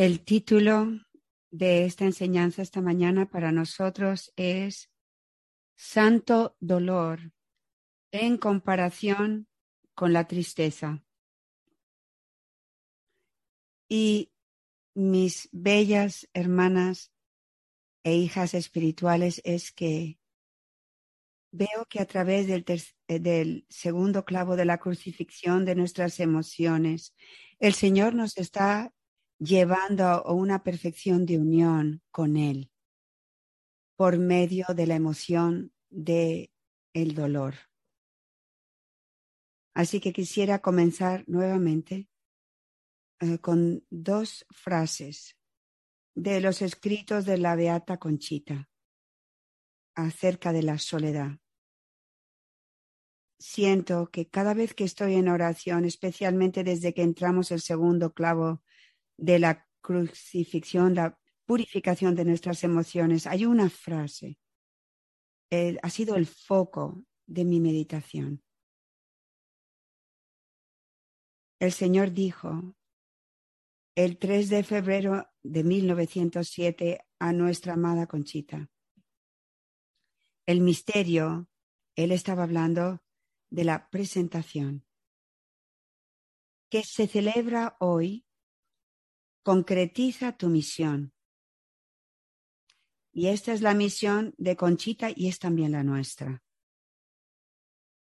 El título de esta enseñanza esta mañana para nosotros es Santo Dolor en comparación con la tristeza. Y mis bellas hermanas e hijas espirituales es que veo que a través del, del, segundo clavo de la crucifixión de nuestras emociones, el Señor nos está llevando a una perfección de unión con Él por medio de la emoción de el dolor. Así que quisiera comenzar nuevamente eh, con dos frases de los escritos de la Beata Conchita acerca de la soledad. Siento que cada vez que estoy en oración, especialmente desde que entramos el segundo clavo de la crucifixión, la purificación de nuestras emociones, hay una frase, ha sido el foco de mi meditación. El Señor dijo el 3 de febrero de 1907 a nuestra amada Conchita. El misterio, él estaba hablando de la presentación, que se celebra hoy concretiza tu misión. Y esta es la misión de Conchita y es también la nuestra.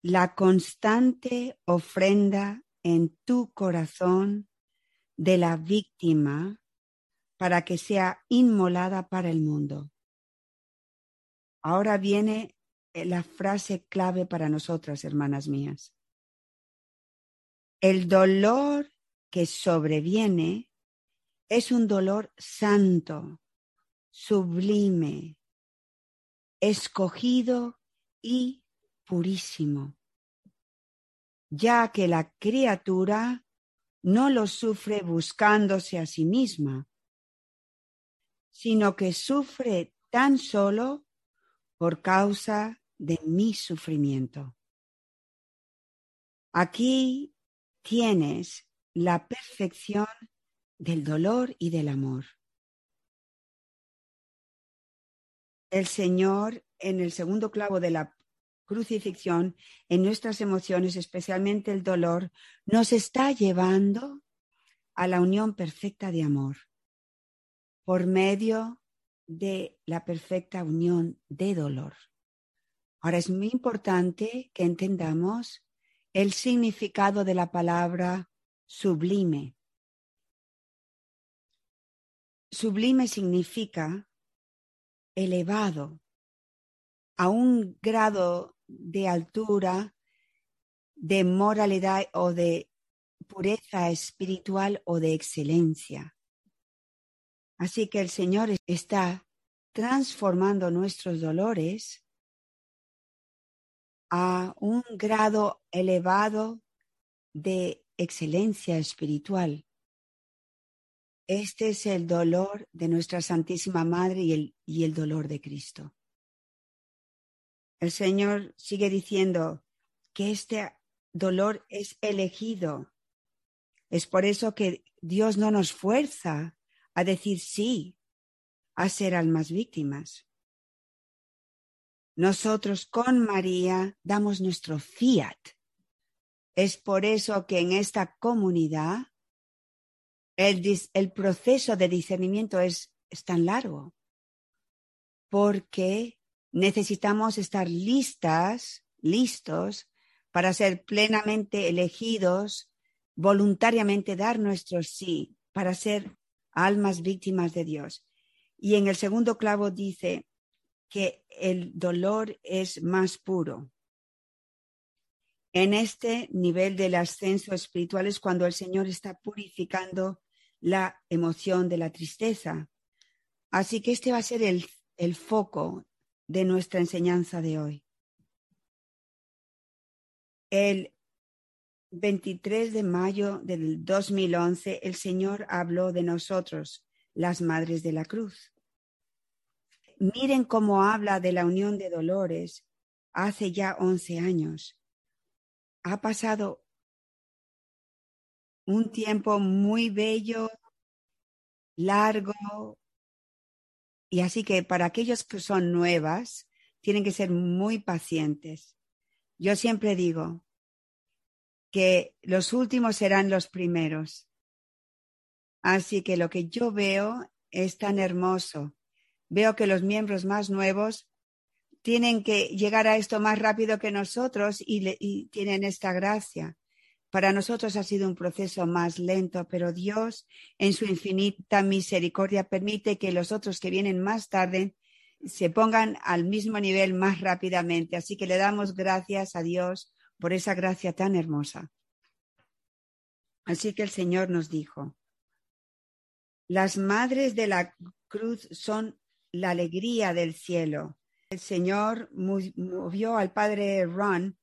La constante ofrenda en tu corazón de la víctima para que sea inmolada para el mundo. Ahora viene la frase clave para nosotras, hermanas mías. El dolor que sobreviene es un dolor santo, sublime, escogido y purísimo, ya que la criatura no lo sufre buscándose a sí misma, sino que sufre tan solo por causa de mi sufrimiento. Aquí tienes la perfección del dolor y del amor. El Señor, en el segundo clavo de la crucifixión, en nuestras emociones, especialmente el dolor, nos está llevando a la unión perfecta de amor por medio de la perfecta unión de dolor. Ahora es muy importante que entendamos el significado de la palabra sublime. Sublime significa elevado a un grado de altura, de moralidad o de pureza espiritual o de excelencia. Así que el Señor está transformando nuestros dolores a un grado elevado de excelencia espiritual. Este es el dolor de nuestra Santísima Madre y el, y el dolor de Cristo. El Señor sigue diciendo que este dolor es elegido. Es por eso que Dios no nos fuerza a decir sí a ser almas víctimas. Nosotros con María damos nuestro fiat. Es por eso que en esta comunidad el, proceso de discernimiento es, es tan largo porque necesitamos estar listas, listos para ser plenamente elegidos, voluntariamente dar nuestro sí, para ser almas víctimas de Dios. Y en el segundo clavo dice que el dolor es más puro. En este nivel del ascenso espiritual es cuando el Señor está purificando la emoción de la tristeza. Así que este va a ser el, el foco de nuestra enseñanza de hoy. El 23 de mayo del 2011, el Señor habló de nosotros, las Madres de la Cruz. Miren cómo habla de la unión de dolores hace ya 11 años. Ha pasado un tiempo muy bello largo. Y así que para aquellos que son nuevas, tienen que ser muy pacientes. Yo siempre digo que los últimos serán los primeros. Así que lo que yo veo es tan hermoso. Veo que los miembros más nuevos tienen que llegar a esto más rápido que nosotros y, tienen esta gracia. Para nosotros ha sido un proceso más lento, pero Dios en su infinita misericordia permite que los otros que vienen más tarde se pongan al mismo nivel más rápidamente. Así que le damos gracias a Dios por esa gracia tan hermosa. Así que el Señor nos dijo, las madres de la cruz son la alegría del cielo. El Señor movió al padre Ron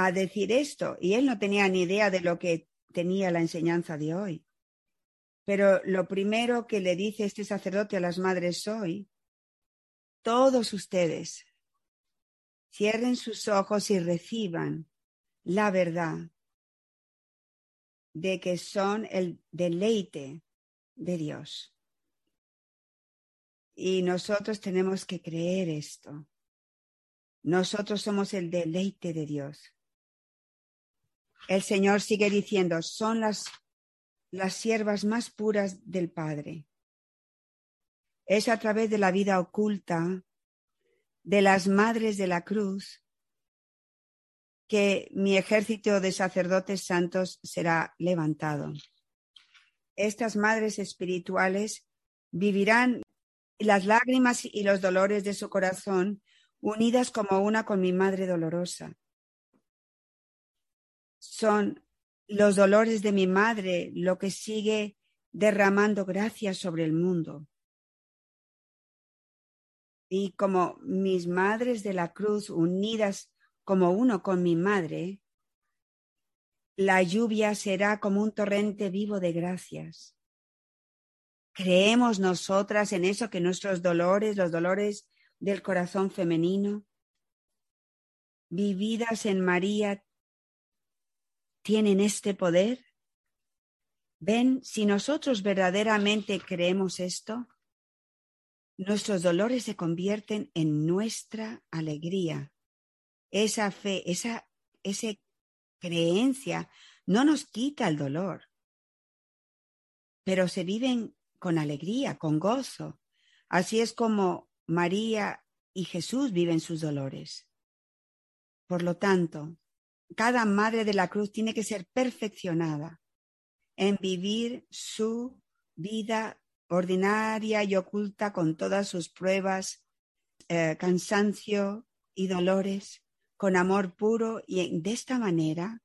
a decir esto y él no tenía ni idea de lo que tenía la enseñanza de hoy. Pero lo primero que le dice este sacerdote a las madres hoy, todos ustedes cierren sus ojos y reciban la verdad de que son el deleite de Dios. Y nosotros tenemos que creer esto. Nosotros somos el deleite de Dios. El Señor sigue diciendo, son las, las siervas más puras del Padre. Es a través de la vida oculta de las madres de la cruz que mi ejército de sacerdotes santos será levantado. Estas madres espirituales vivirán las lágrimas y los dolores de su corazón unidas como una con mi madre dolorosa. Son los dolores de mi madre lo que sigue derramando gracias sobre el mundo. Y como mis madres de la cruz unidas como uno con mi madre, la lluvia será como un torrente vivo de gracias. ¿Creemos nosotras en eso que nuestros dolores, los dolores del corazón femenino, vividas en María, tienen este poder? Ven, si nosotros verdaderamente creemos esto, nuestros dolores se convierten en nuestra alegría. Esa fe, esa, creencia no nos quita el dolor, pero se viven con alegría, con gozo. Así es como María y Jesús viven sus dolores. Por lo tanto, cada madre de la cruz tiene que ser perfeccionada en vivir su vida ordinaria y oculta con todas sus pruebas, eh, cansancio y dolores, con amor puro. Y de esta manera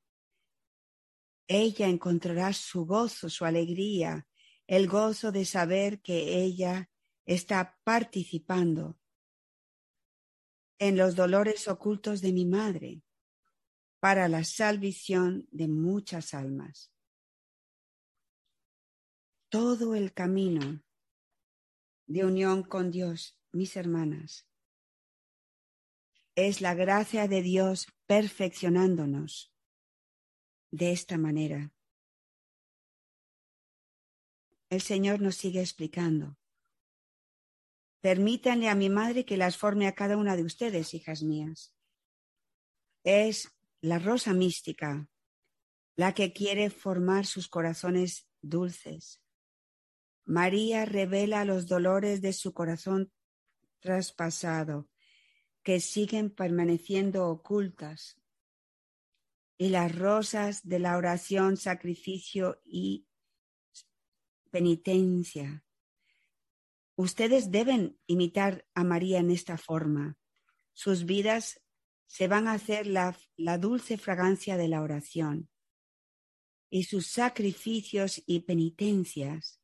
ella encontrará su gozo, su alegría, el gozo de saber que ella está participando en los dolores ocultos de mi madre para la salvación de muchas almas. Todo el camino de unión con Dios, mis hermanas, es la gracia de Dios perfeccionándonos de esta manera el Señor nos sigue explicando. Permítanle a mi madre que las forme a cada una de ustedes, hijas mías. Es la rosa mística la que quiere formar sus corazones dulces. María revela los dolores de su corazón traspasado, que siguen permaneciendo ocultas, y las rosas de la oración, sacrificio y penitencia. Ustedes deben imitar a María en esta forma. Sus vidas se van a hacer la, dulce fragancia de la oración y sus sacrificios y penitencias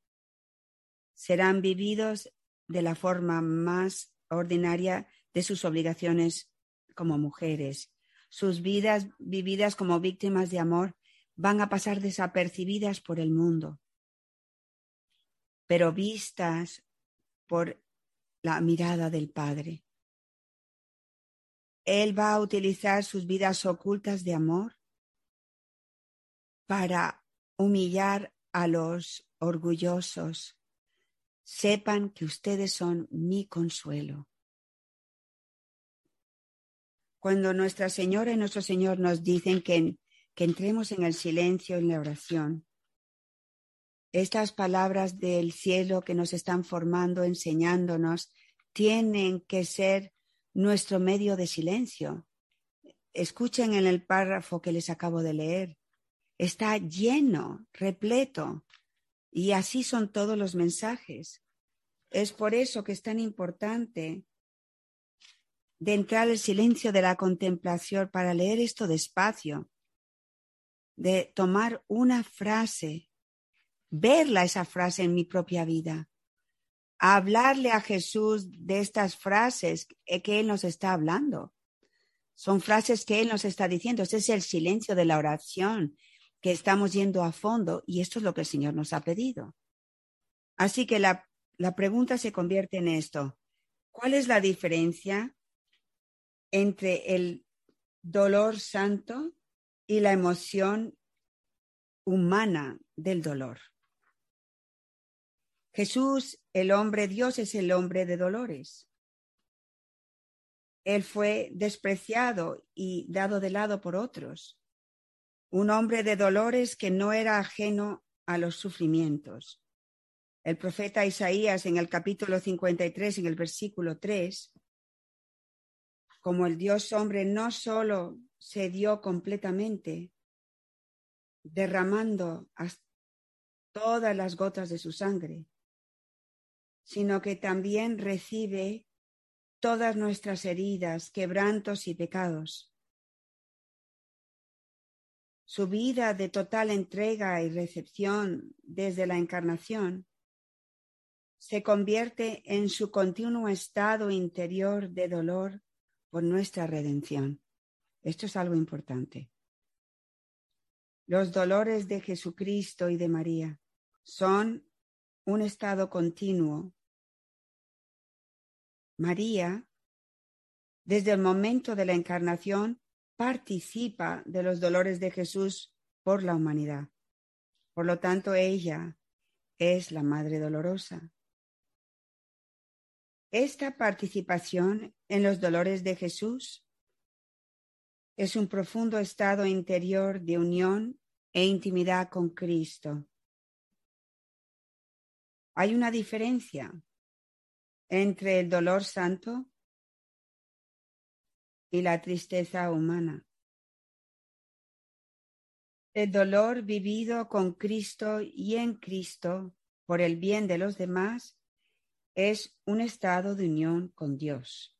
serán vividos de la forma más ordinaria de sus obligaciones como mujeres. Sus vidas vividas como víctimas de amor van a pasar desapercibidas por el mundo pero vistas por la mirada del Padre. Él va a utilizar sus vidas ocultas de amor para humillar a los orgullosos, sepan que ustedes son mi consuelo. Cuando Nuestra Señora y nuestro Señor nos dicen que, que entremos en el silencio, en la oración, estas palabras del cielo que nos están formando, enseñándonos, tienen que ser nuestro medio de silencio. Escuchen en el párrafo que les acabo de leer. Está lleno, repleto. Y así son todos los mensajes. Es por eso que es tan importante de entrar al silencio de la contemplación para leer esto despacio, de tomar una frase verla esa frase en mi propia vida, hablarle a Jesús de estas frases que Él nos está hablando. Son frases que Él nos está diciendo. Este es el silencio de la oración que estamos yendo a fondo y esto es lo que el Señor nos ha pedido. Así que la, la pregunta se convierte en esto. ¿Cuál es la diferencia entre el dolor santo y la emoción humana del dolor? Jesús, el hombre Dios, es el hombre de dolores. Él fue despreciado y dado de lado por otros. Un hombre de dolores que no era ajeno a los sufrimientos. El profeta Isaías en el capítulo 53, en el versículo 3, como el Dios hombre no solo se dio completamente, derramando todas las gotas de su sangre, sino que también recibe todas nuestras heridas, quebrantos y pecados. Su vida de total entrega y recepción desde la encarnación se convierte en su continuo estado interior de dolor por nuestra redención. Esto es algo importante. Los dolores de Jesucristo y de María son un estado continuo María, desde el momento de la encarnación, participa de los dolores de Jesús por la humanidad. Por lo tanto, ella es la Madre Dolorosa. Esta participación en los dolores de Jesús es un profundo estado interior de unión e intimidad con Cristo. Hay una diferencia entre el dolor santo y la tristeza humana. El dolor vivido con Cristo y en Cristo por el bien de los demás es un estado de unión con Dios.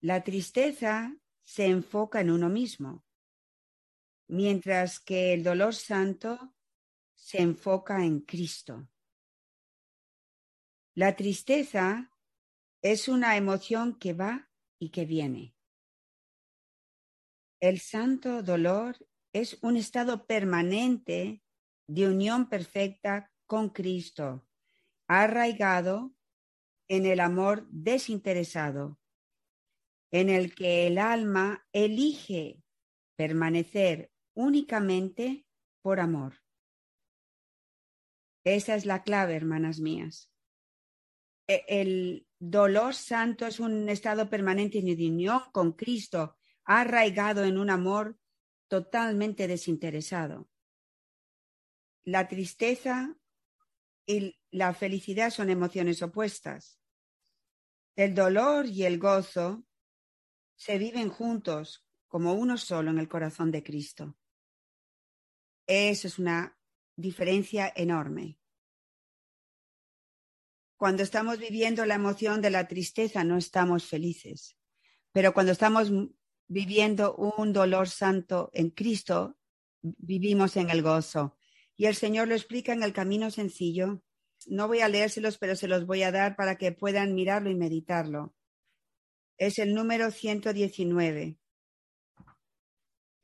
La tristeza se enfoca en uno mismo, mientras que el dolor santo se enfoca en Cristo. La tristeza es una emoción que va y que viene. El santo dolor es un estado permanente de unión perfecta con Cristo, arraigado en el amor desinteresado, en el que el alma elige permanecer únicamente por amor. Esa es la clave, hermanas mías. E, el dolor santo es un estado permanente de unión con Cristo, arraigado en un amor totalmente desinteresado. La tristeza y la felicidad son emociones opuestas. El dolor y el gozo se viven juntos como uno solo en el corazón de Cristo. Eso es una diferencia enorme. Cuando estamos viviendo la emoción de la tristeza no estamos felices, pero cuando estamos viviendo un dolor santo en Cristo, vivimos en el gozo. Y el Señor lo explica en el camino sencillo. No voy a leérselos, pero se los voy a dar para que puedan mirarlo y meditarlo. Es el número 119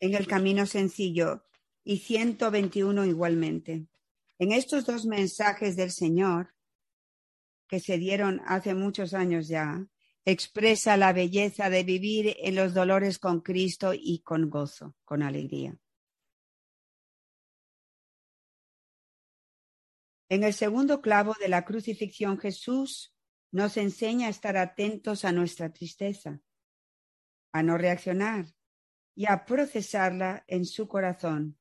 en el camino sencillo y 121 igualmente. En estos dos mensajes del Señor, que se dieron hace muchos años ya, expresa la belleza de vivir en los dolores con Cristo y con gozo, con alegría. En el segundo clavo de la crucifixión, Jesús nos enseña a estar atentos a nuestra tristeza, a no reaccionar y a procesarla en su corazón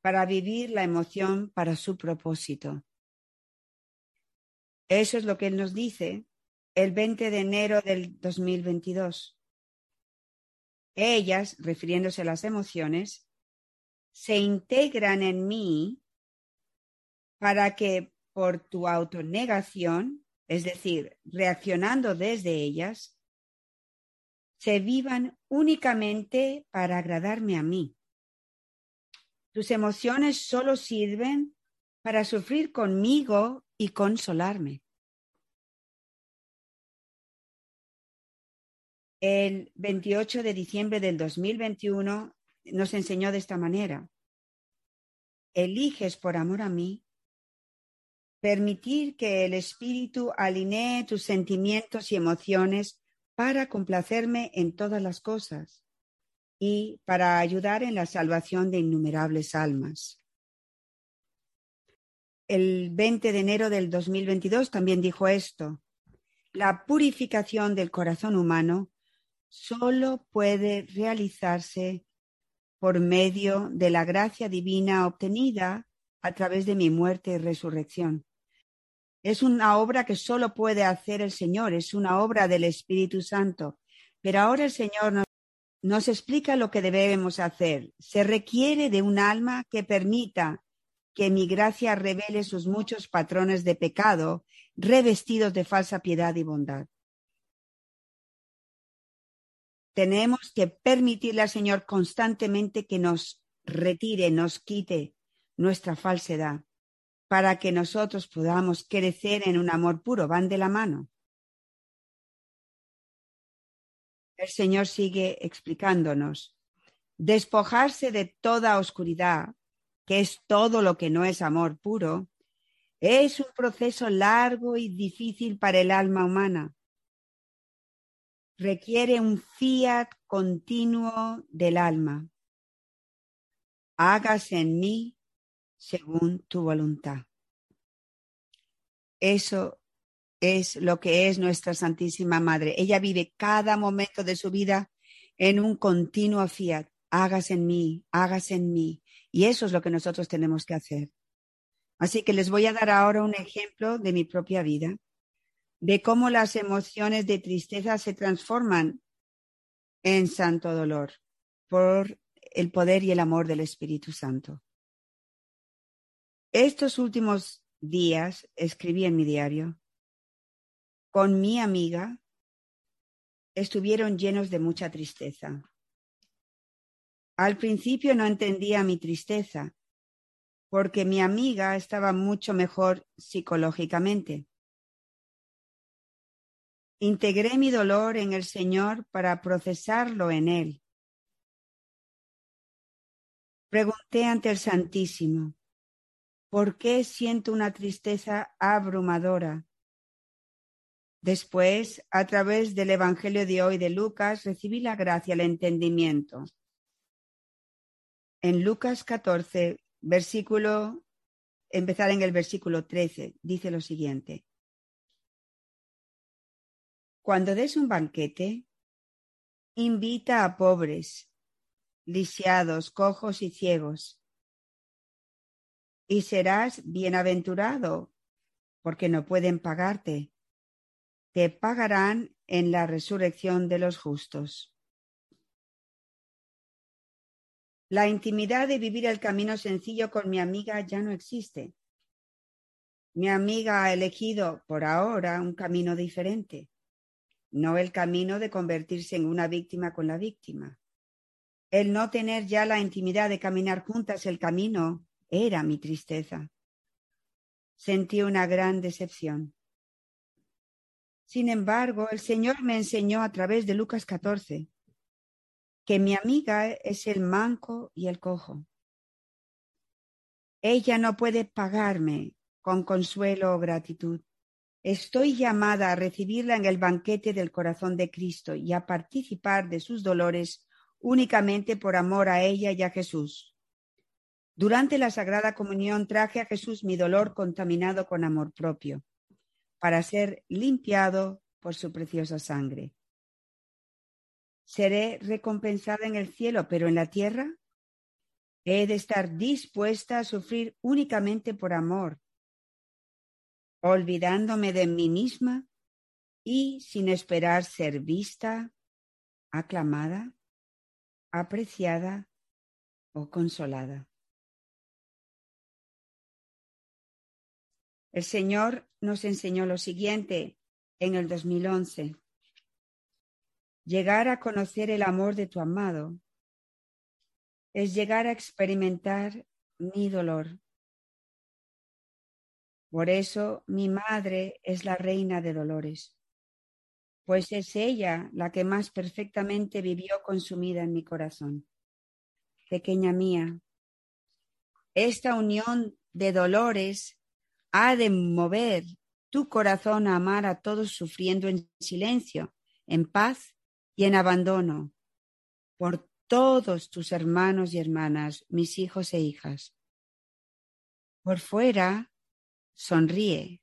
para vivir la emoción para su propósito. Eso es lo que Él nos dice el 20 de enero del 2022. Ellas, refiriéndose a las emociones, se integran en mí para que por tu autonegación, es decir, reaccionando desde ellas, se vivan únicamente para agradarme a mí. Tus emociones solo sirven para sufrir conmigo y consolarme. El 28 de diciembre del 2021 nos enseñó de esta manera. Eliges por amor a mí permitir que el Espíritu alinee tus sentimientos y emociones para complacerme en todas las cosas y para ayudar en la salvación de innumerables almas. El 20 de enero del 2022 también dijo esto. La purificación del corazón humano solo puede realizarse por medio de la gracia divina obtenida a través de mi muerte y resurrección. Es una obra que solo puede hacer el Señor, es una obra del Espíritu Santo. Pero ahora el Señor nos, explica lo que debemos hacer. Se requiere de un alma que permita que mi gracia revele sus muchos patrones de pecado revestidos de falsa piedad y bondad. Tenemos que permitirle al Señor constantemente que nos retire, nos quite nuestra falsedad, para que nosotros podamos crecer en un amor puro. Van de la mano. El Señor sigue explicándonos. Despojarse de toda oscuridad, que es todo lo que no es amor puro, es un proceso largo y difícil para el alma humana requiere un fiat continuo del alma. Hágase en mí según tu voluntad. Eso es lo que es nuestra Santísima Madre. Ella vive cada momento de su vida en un continuo fiat. Hágase en mí, hágase en mí. Y eso es lo que nosotros tenemos que hacer. Así que les voy a dar ahora un ejemplo de mi propia vida de cómo las emociones de tristeza se transforman en santo dolor por el poder y el amor del Espíritu Santo. Estos últimos días escribí en mi diario, con mi amiga estuvieron llenos de mucha tristeza. Al principio no entendía mi tristeza, porque mi amiga estaba mucho mejor psicológicamente. Integré mi dolor en el Señor para procesarlo en Él. Pregunté ante el Santísimo, ¿por qué siento una tristeza abrumadora? Después, a través del Evangelio de hoy de Lucas, recibí la gracia, el entendimiento. En Lucas 14, versículo, empezar en el versículo 13, dice lo siguiente. Cuando des un banquete, invita a pobres, lisiados, cojos y ciegos, y serás bienaventurado, porque no pueden pagarte. Te pagarán en la resurrección de los justos. La intimidad de vivir el camino sencillo con mi amiga ya no existe. Mi amiga ha elegido por ahora un camino diferente no el camino de convertirse en una víctima con la víctima. El no tener ya la intimidad de caminar juntas el camino era mi tristeza. Sentí una gran decepción. Sin embargo, el Señor me enseñó a través de Lucas 14 que mi amiga es el manco y el cojo. Ella no puede pagarme con consuelo o gratitud. Estoy llamada a recibirla en el banquete del corazón de Cristo y a participar de sus dolores únicamente por amor a ella y a Jesús. Durante la Sagrada Comunión traje a Jesús mi dolor contaminado con amor propio, para ser limpiado por su preciosa sangre. Seré recompensada en el cielo, pero en la tierra he de estar dispuesta a sufrir únicamente por amor, olvidándome de mí misma y sin esperar ser vista, aclamada, apreciada o consolada. El Señor nos enseñó lo siguiente en el 2011. Llegar a conocer el amor de tu amado es llegar a experimentar mi dolor. Por eso mi madre es la reina de dolores, pues es ella la que más perfectamente vivió consumida en mi corazón. Pequeña mía, esta unión de dolores ha de mover tu corazón a amar a todos sufriendo en silencio, en paz y en abandono, por todos tus hermanos y hermanas, mis hijos e hijas. Por fuera, sonríe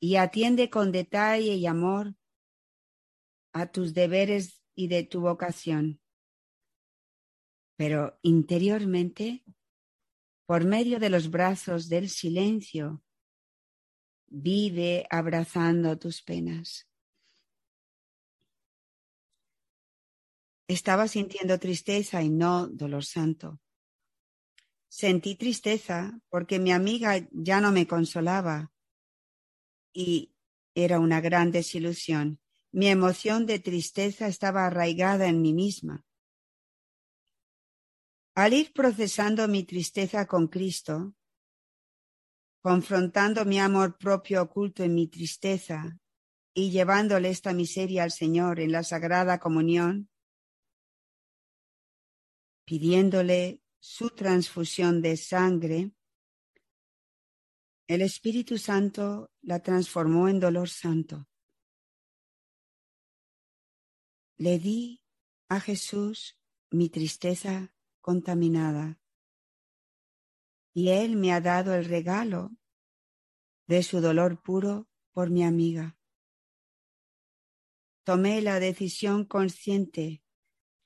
y atiende con detalle y amor a tus deberes y de tu vocación. Pero interiormente, por medio de los brazos del silencio, Vive abrazando tus penas. Estaba sintiendo tristeza y no dolor santo. Sentí tristeza porque mi amiga ya no me consolaba y era una gran desilusión. Mi emoción de tristeza estaba arraigada en mí misma. Al ir procesando mi tristeza con Cristo, confrontando mi amor propio oculto en mi tristeza y llevándole esta miseria al Señor en la Sagrada Comunión, pidiéndole su transfusión de sangre, el Espíritu Santo la transformó en dolor santo. Le di a Jesús mi tristeza contaminada y Él me ha dado el regalo de su dolor puro por mi amiga. Tomé la decisión consciente,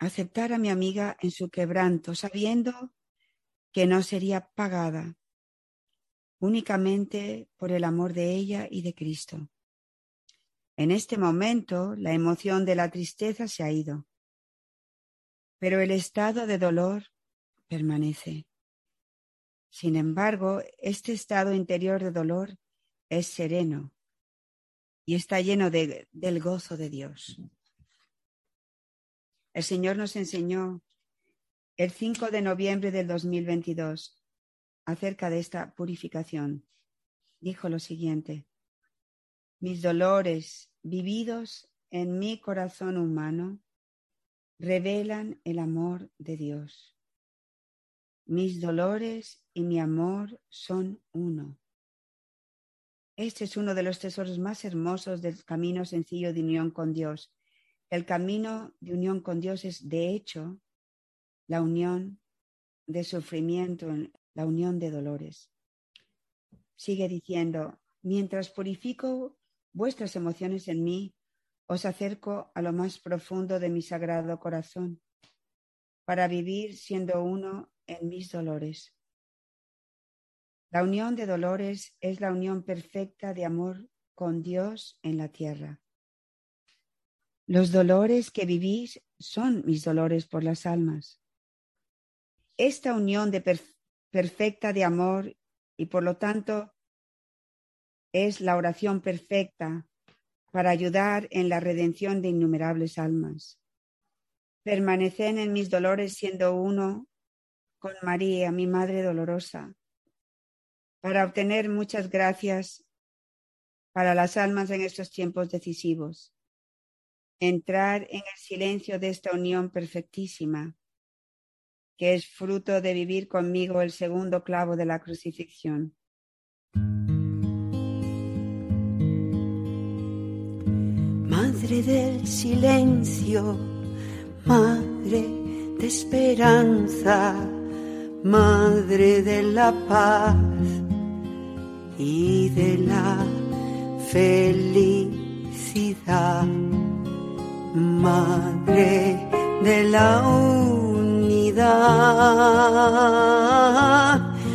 aceptar a mi amiga en su quebranto, sabiendo que no sería pagada únicamente por el amor de ella y de Cristo. En este momento la emoción de la tristeza se ha ido, pero el estado de dolor permanece. Sin embargo, este estado interior de dolor es sereno y está lleno de, del gozo de Dios. El Señor nos enseñó el 5 de noviembre del 2022 acerca de esta purificación. Dijo lo siguiente, mis dolores vividos en mi corazón humano revelan el amor de Dios. Mis dolores y mi amor son uno. Este es uno de los tesoros más hermosos del camino sencillo de unión con Dios. El camino de unión con Dios es, de hecho, la unión de sufrimiento, la unión de dolores. Sigue diciendo, mientras purifico vuestras emociones en mí, os acerco a lo más profundo de mi sagrado corazón, para vivir siendo uno en mis dolores. La unión de dolores es la unión perfecta de amor con Dios en la tierra. Los dolores que vivís son mis dolores por las almas. Esta unión de perfecta de amor y por lo tanto es la oración perfecta para ayudar en la redención de innumerables almas. Permanecen en mis dolores siendo uno con María, mi Madre dolorosa, para obtener muchas gracias para las almas en estos tiempos decisivos. Entrar en el silencio de esta unión perfectísima, que es fruto de vivir conmigo el segundo clavo de la crucifixión. Madre del silencio, Madre de esperanza Madre de la paz y de la felicidad, Madre de la unidad,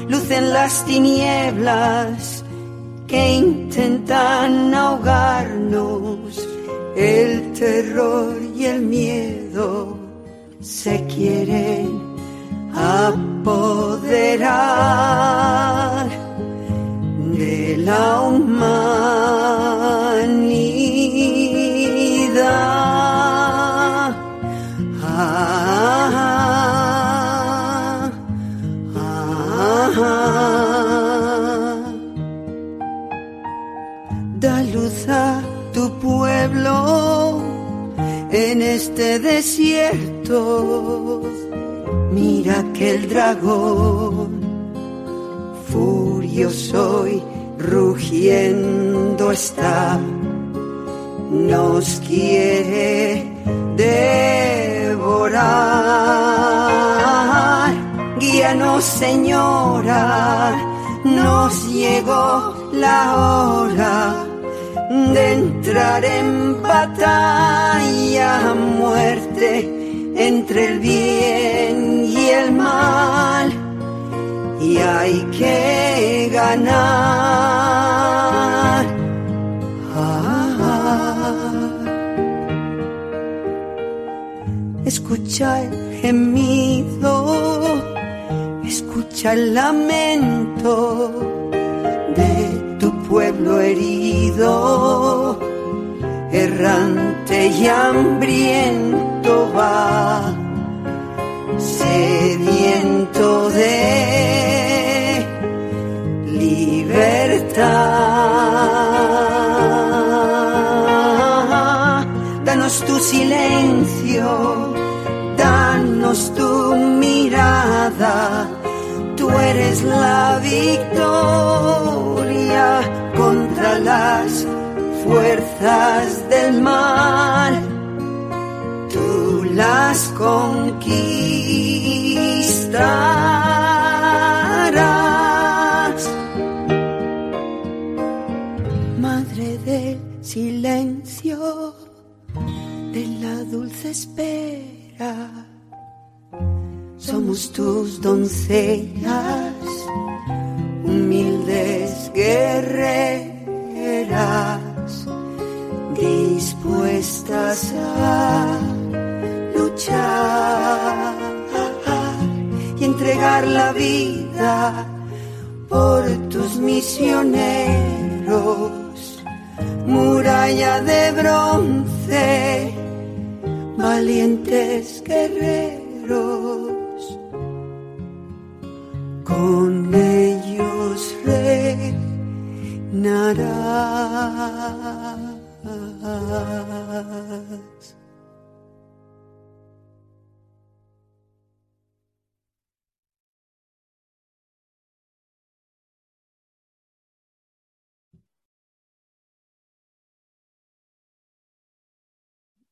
luz en las tinieblas que intentan ahogarnos, el terror y el miedo se quieren apoderar de la. Este desierto. Mira que el dragón furioso y rugiendo está, nos quiere devorar. Guíanos, Señora, nos llegó la hora de entrar en batalla a muerte entre el bien y el mal y hay que ganar. Ah, escucha el gemido, escucha el lamento pueblo herido, errante y hambriento va, sediento de libertad. Danos tu silencio, danos tu mirada. Tú eres la victoria las fuerzas del mal. Tú las conquistarás. Madre del silencio, de la dulce espera. Somos tus doncellas, luchar y entregar la vida por tus misioneros, muralla de bronce, valientes guerreros con ellos reinarás. side.